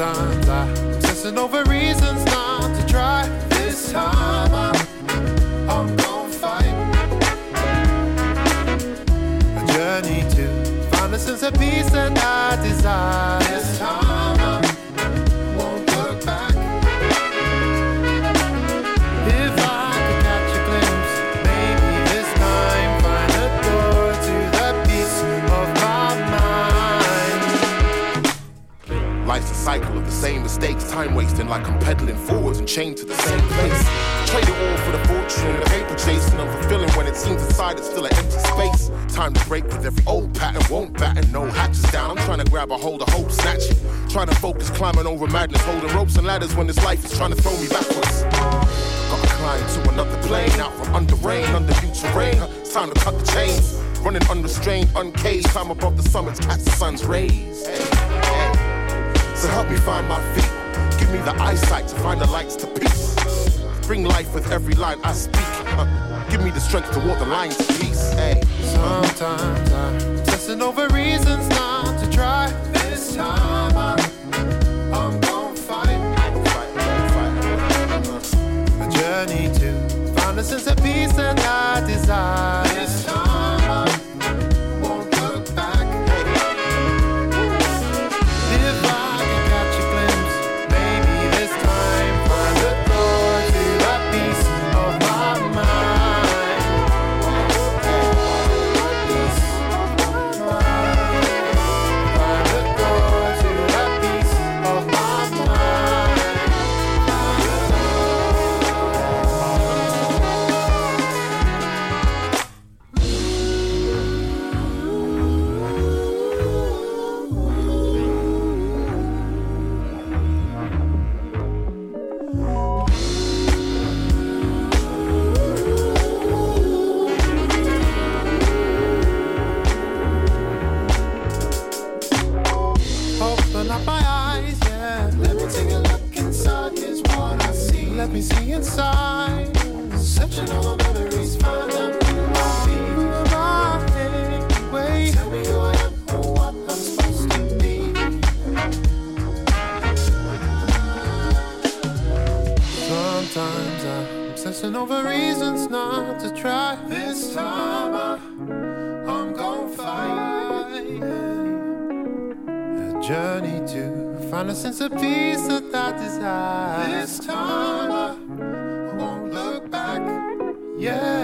Sometimes I'm obsessing over reasons not to try. This time I'm, I'm gonna fight. A journey to find a sense of peace that I desire. This time mistakes, time wasting like I'm pedaling forwards and chained to the same place. Trade it all for the fortune, the paper chasing, unfulfilling when it seems inside it's still an empty space. Time to break with every old pattern, won't batten, no hatches down. I'm trying to grab a hold of hope, snatch it. Trying to focus, climbing over madness, holding ropes and ladders when this life is trying to throw me backwards. Gotta climb to another plane, out from under rain, under new terrain. It's time to cut the chains. Running unrestrained, uncaged, climb above the summits, catch the sun's rays. Hey. So help me find my feet. Give me the eyesight to find the lights to peace. Bring life with every line I speak. Uh, give me the strength to walk the lines of peace. Hey. Sometimes I'm obsessing over reasons not to try. This time I'm, I'm gonna fight. A journey to find a sense of peace that I desire. Over reasons not to try. This time I, I'm gonna fight. A journey to find a sense of peace that I desire. This time I, I won't look back. Yeah.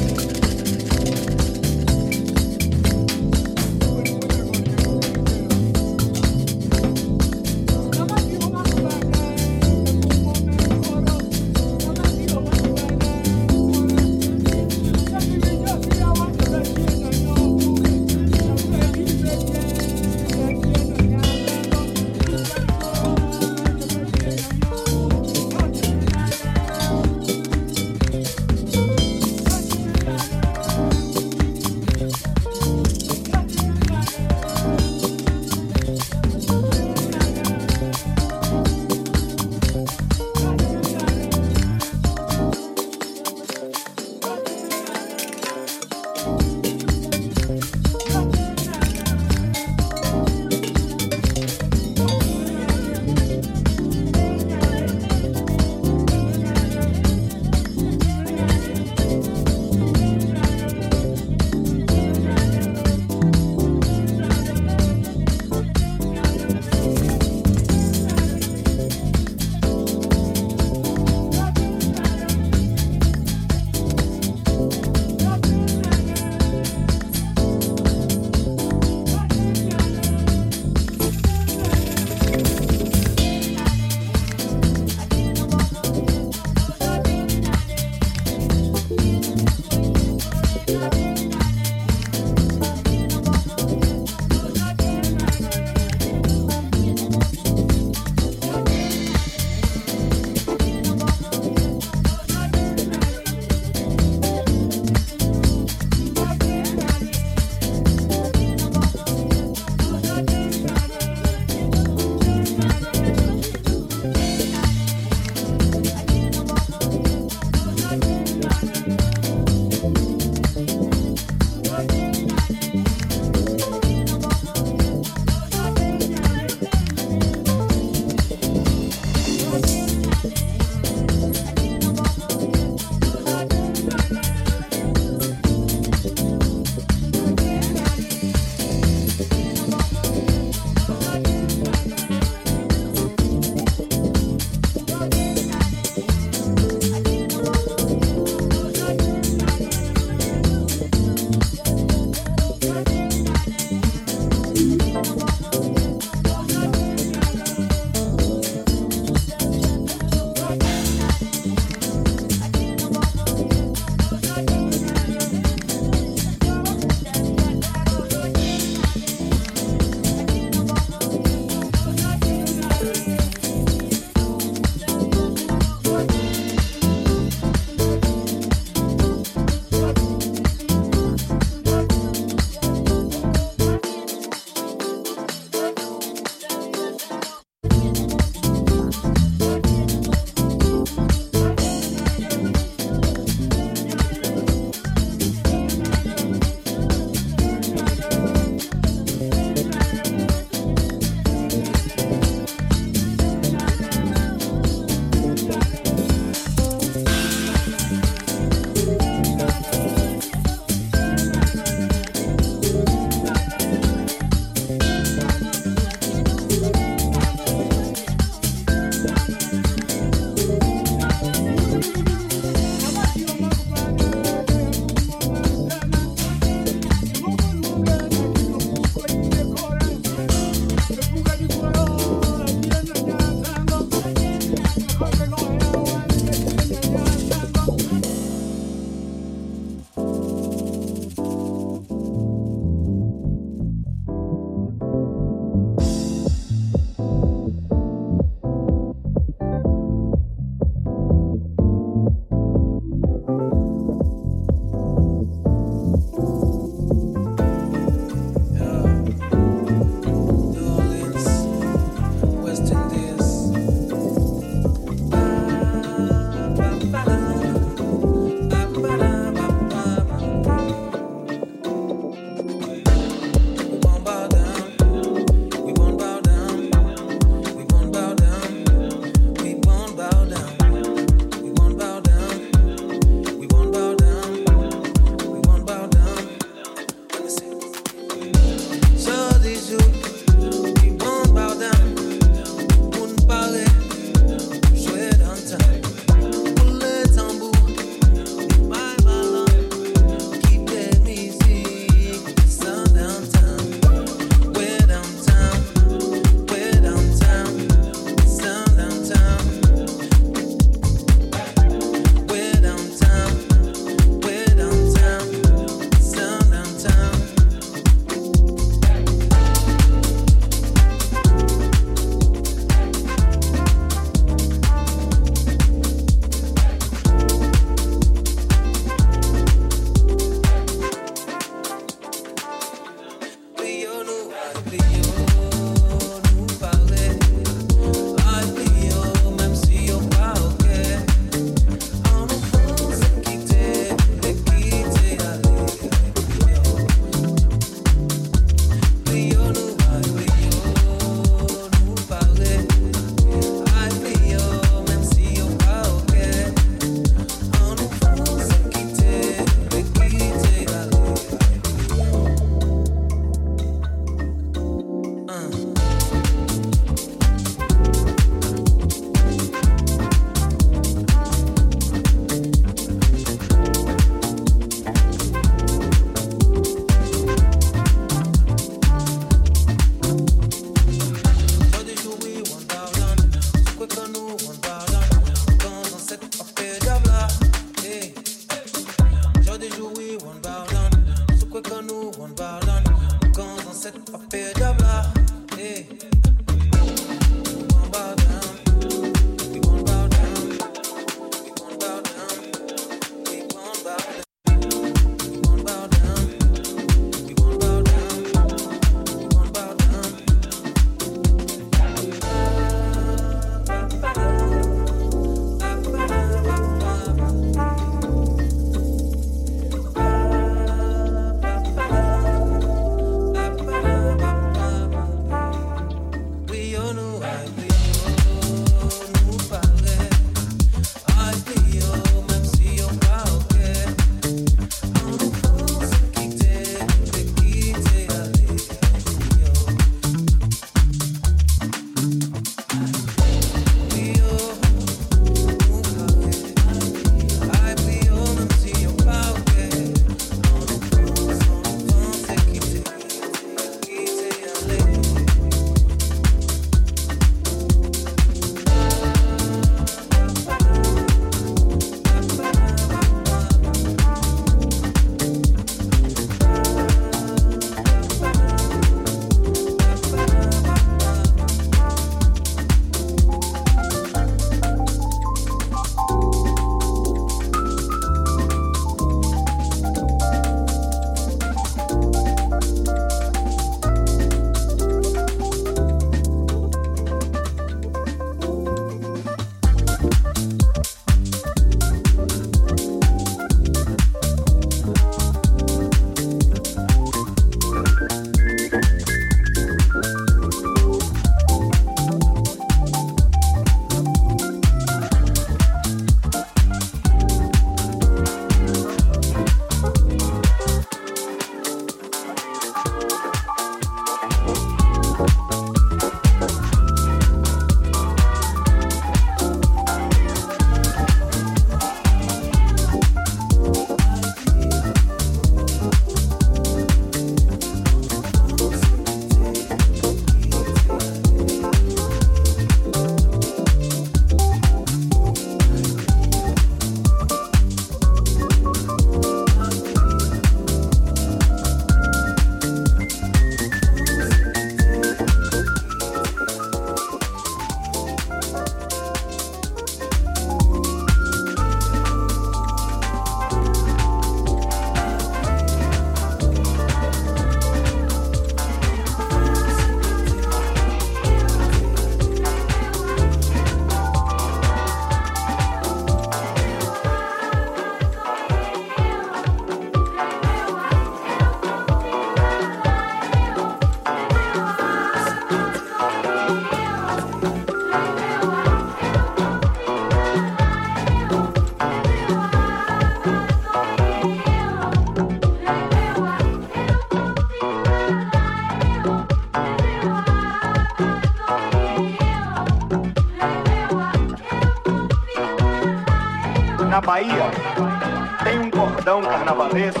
Cordão carnavalesco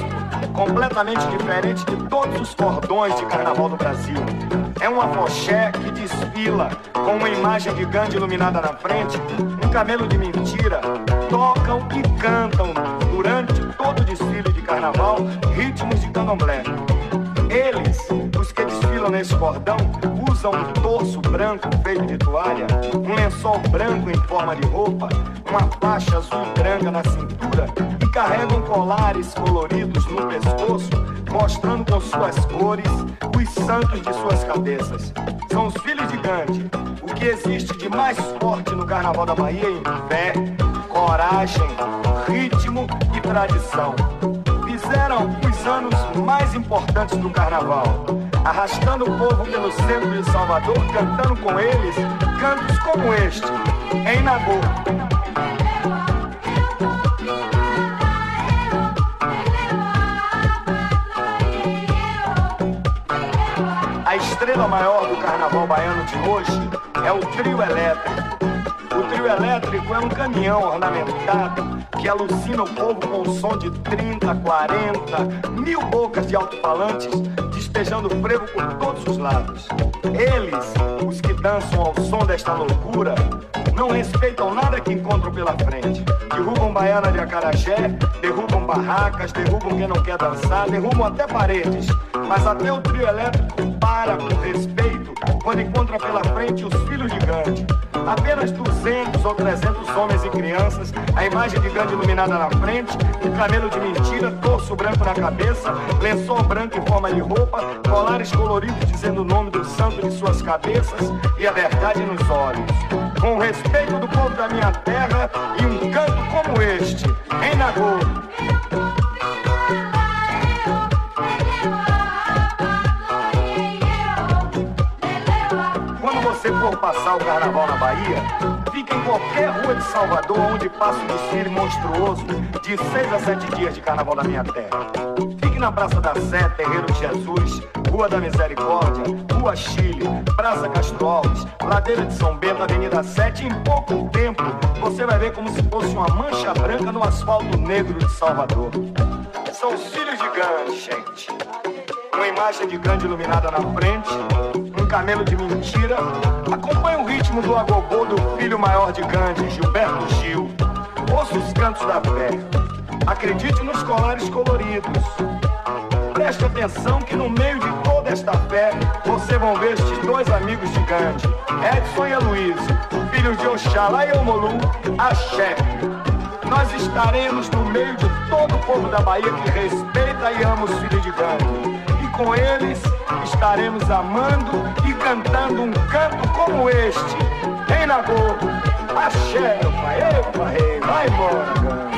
completamente diferente de todos os cordões de carnaval do Brasil. É uma foché que desfila com uma imagem de Gandhi iluminada na frente, um camelo de mentira. Tocam e cantam durante todo o desfile de carnaval ritmos de candomblé. Eles, os que desfilam nesse cordão, usam um torso branco feito de toalha, um lençol branco em forma de roupa, uma faixa azul branca na cintura carregam colares coloridos no pescoço, mostrando com suas cores os santos de suas cabeças. São os filhos de Gandhi. O que existe de mais forte no Carnaval da Bahia em fé, coragem, ritmo e tradição fizeram os anos mais importantes do carnaval, arrastando o povo pelo centro de Salvador, cantando com eles cantos como este, em Nagô. Estrela maior do carnaval baiano de hoje é o trio elétrico. O trio elétrico é um caminhão ornamentado que alucina o povo com o som de 30, 40, mil bocas de alto-falantes despejando frevo por todos os lados. Eles, os que dançam ao som desta loucura, não respeitam nada que encontram pela frente. Derrubam baiana de acarajé, derrubam barracas, derrubam quem não quer dançar, derrubam até paredes. Mas até o trio elétrico para com respeito quando encontra pela frente os filhos de Gandhi. Apenas 200 ou 300 homens e crianças, a imagem de Gandhi iluminada na frente, um camelo de mentira, torso branco na cabeça, lençol branco em forma de roupa, colares coloridos dizendo o nome do santo de suas cabeças e a verdade nos olhos. Com o respeito do povo da minha terra e um canto como este, em Nagô. For passar o carnaval na Bahia, fique em qualquer rua de Salvador onde passa um desfile monstruoso de seis a sete dias de carnaval da minha terra. Fique na Praça da Sé, Terreiro de Jesus, Rua da Misericórdia, Rua Chile, Praça Castro Alves, Ladeira de São Bento, Avenida 7. Em pouco tempo, você vai ver como se fosse uma mancha branca no asfalto negro de Salvador. São os filhos de Gandhi, gente. Uma imagem de Gandhi iluminada na frente, camelo de mentira. Acompanhe o ritmo do agogô do filho maior de Gandhi, Gilberto Gil. Ouça os cantos da fé. Acredite nos colares coloridos. Preste atenção que no meio de toda esta fé, você vão ver estes dois amigos de Gandhi, Edson e Aloysio, filhos de Oxalá e Omolu, Axé. Nós estaremos no meio de todo o povo da Bahia que respeita e ama os filhos de Gandhi. Com eles estaremos amando e cantando um canto como este. Em Nagô, axé, pai, epa, rei, vai embora,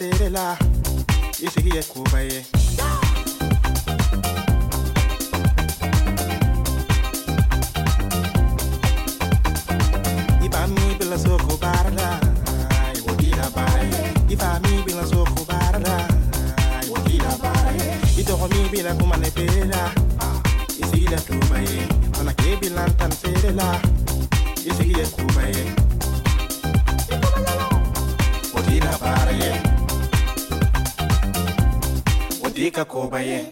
serela. Yeah.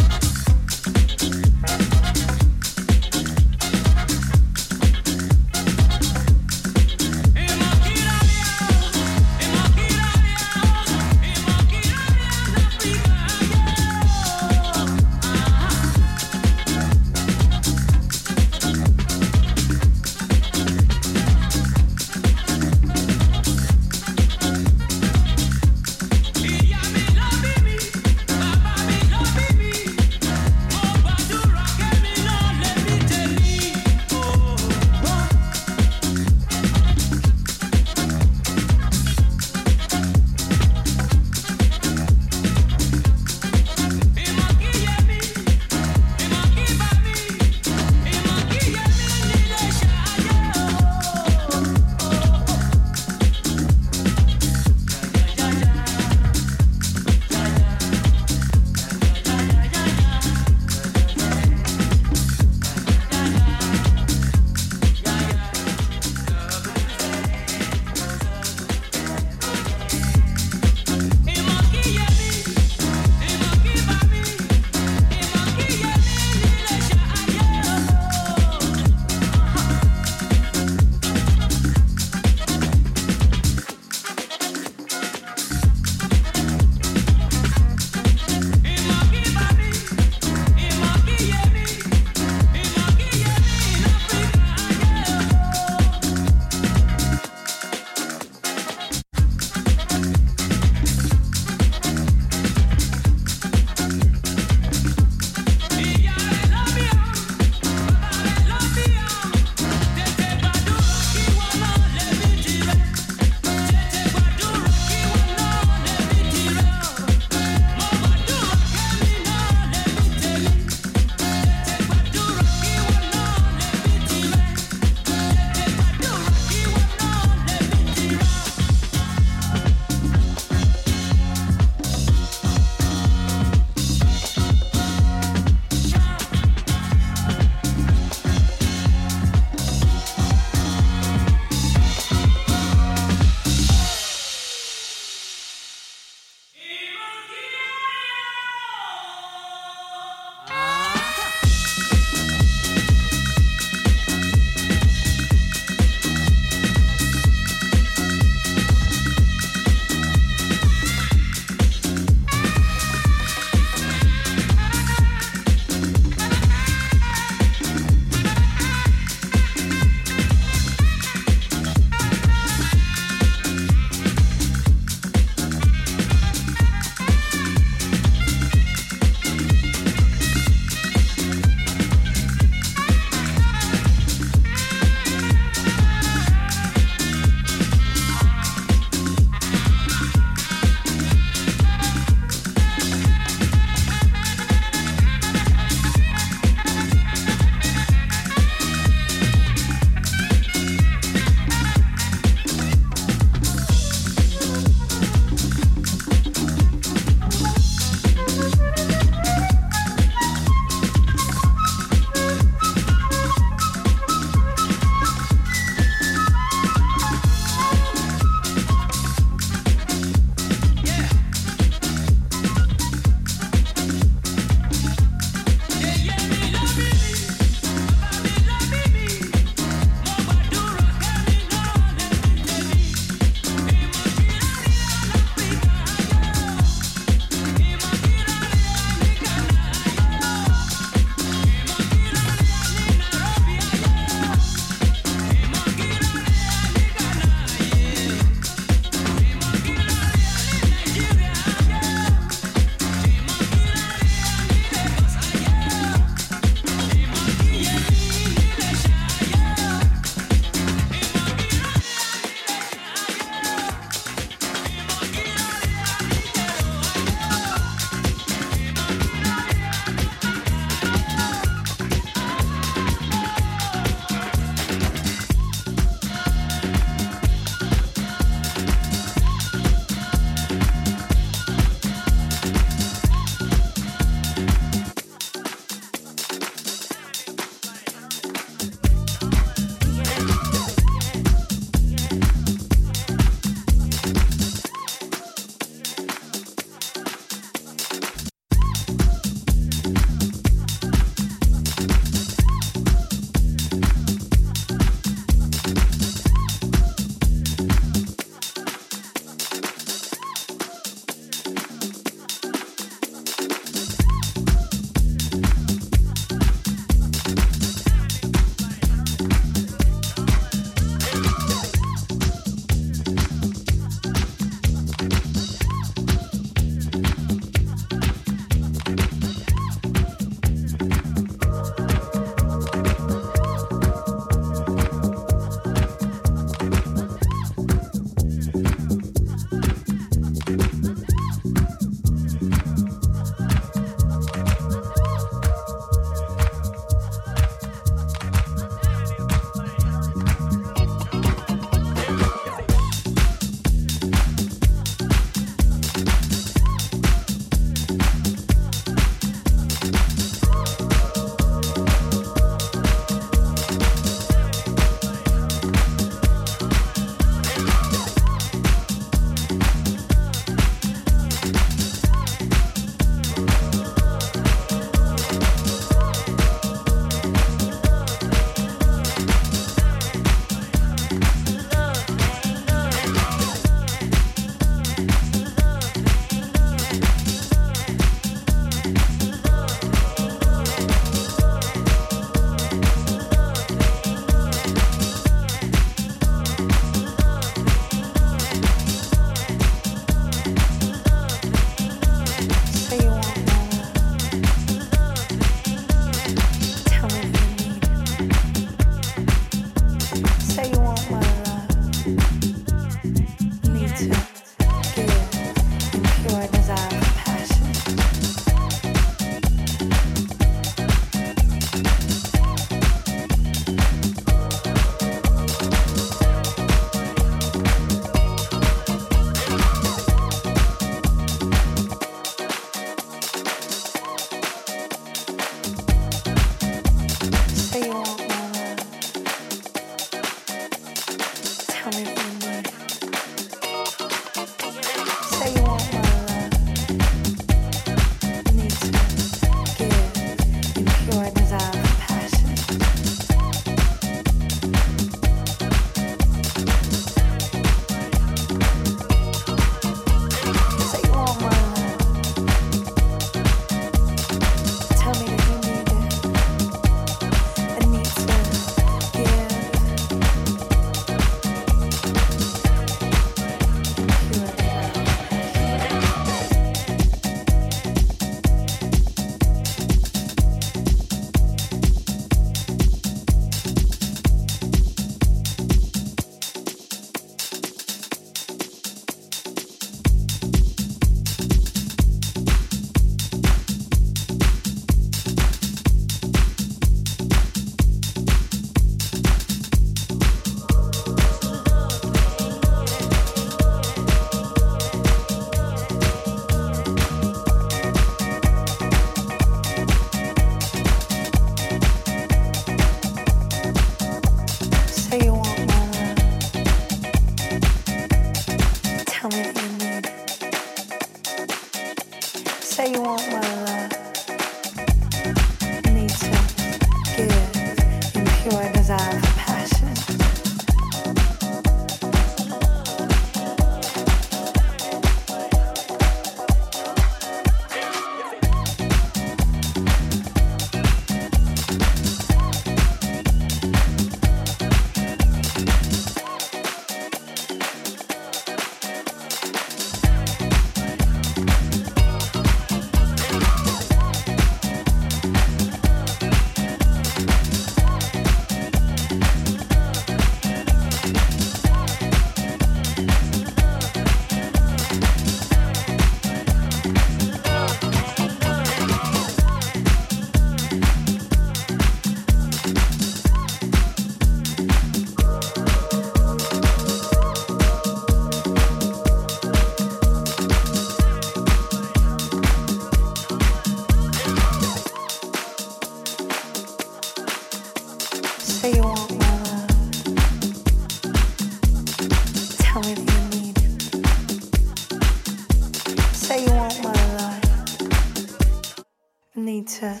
to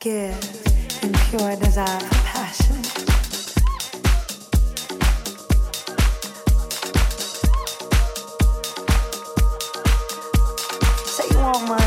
give in pure desire for passion. Say you want my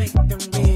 make them real.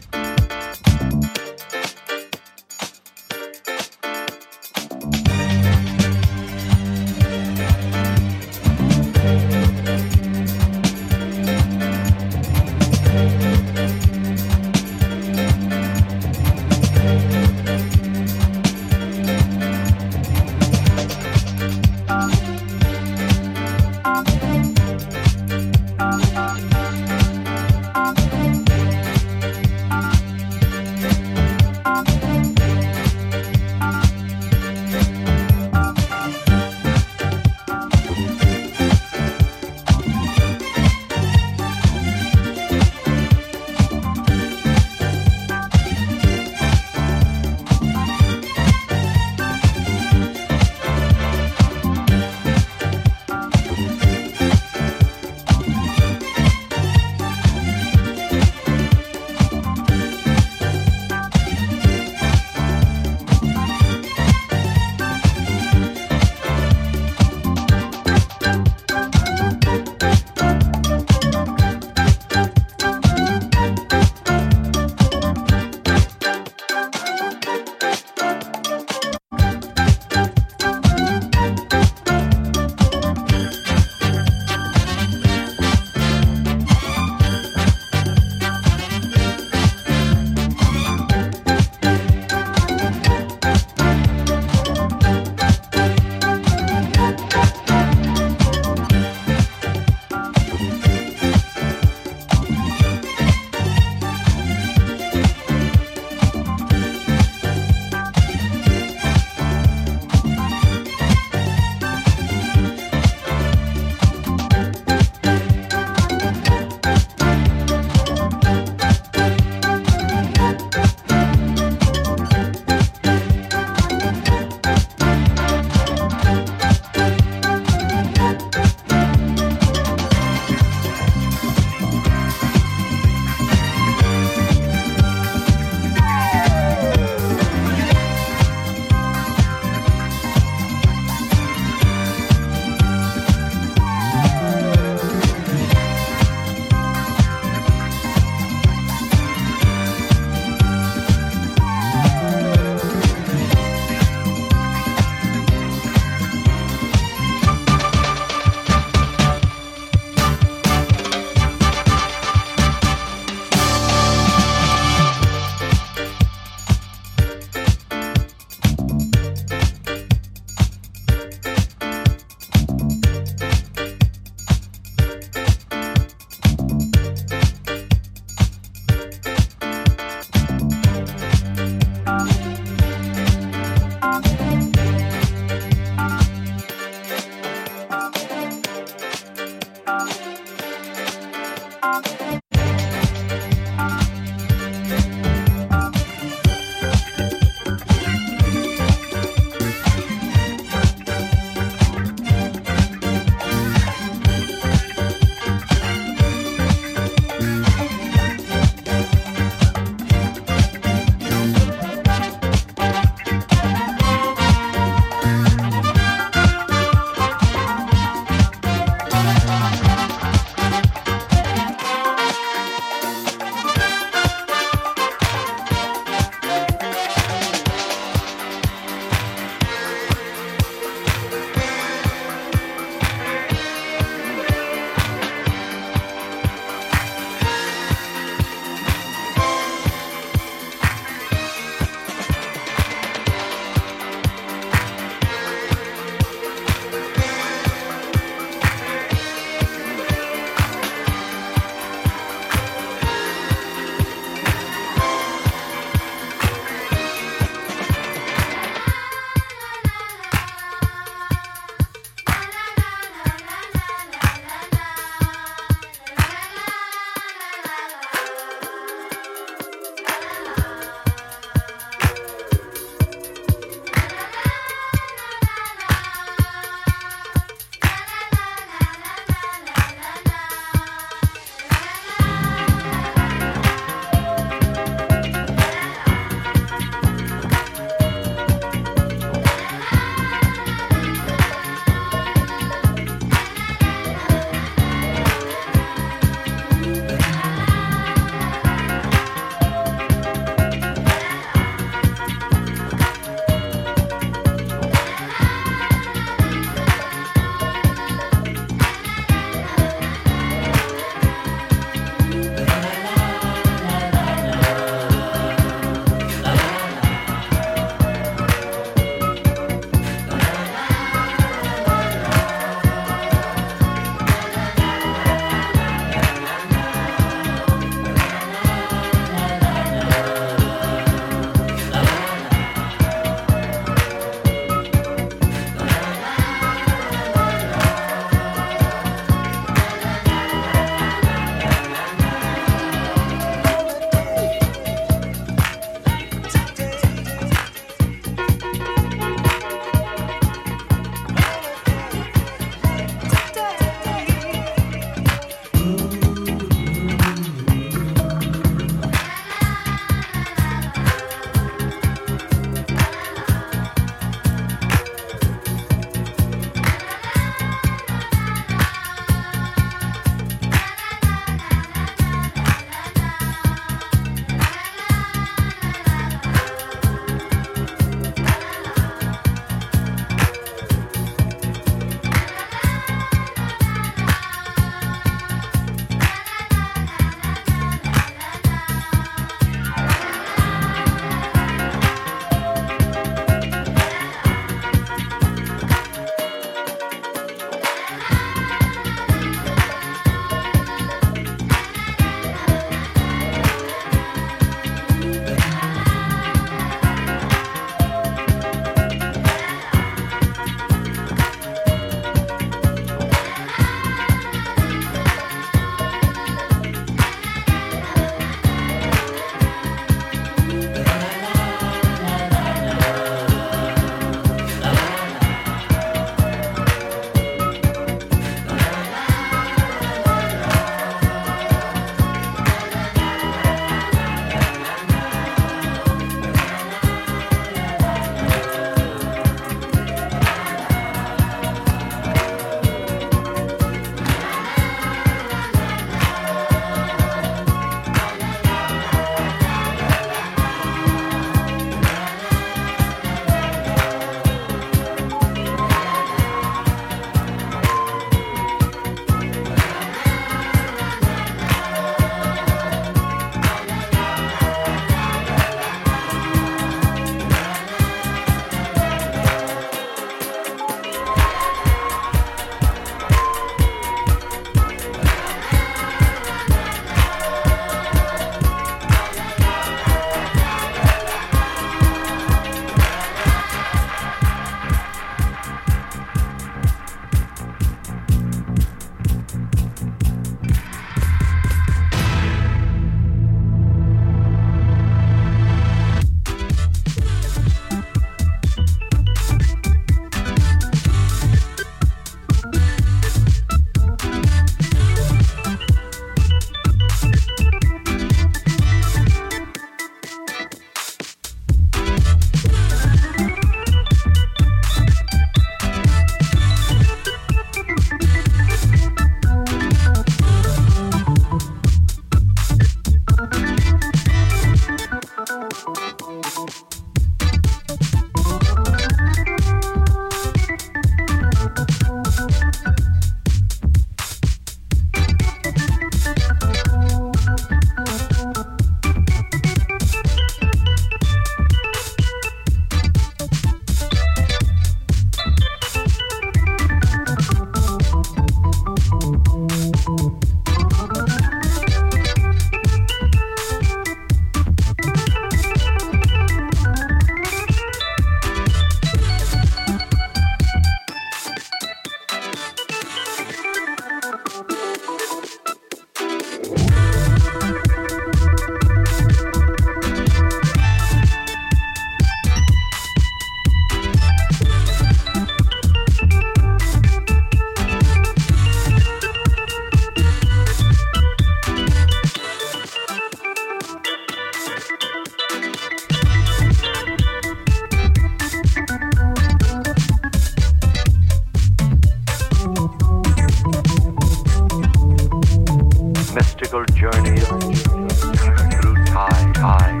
Time, time.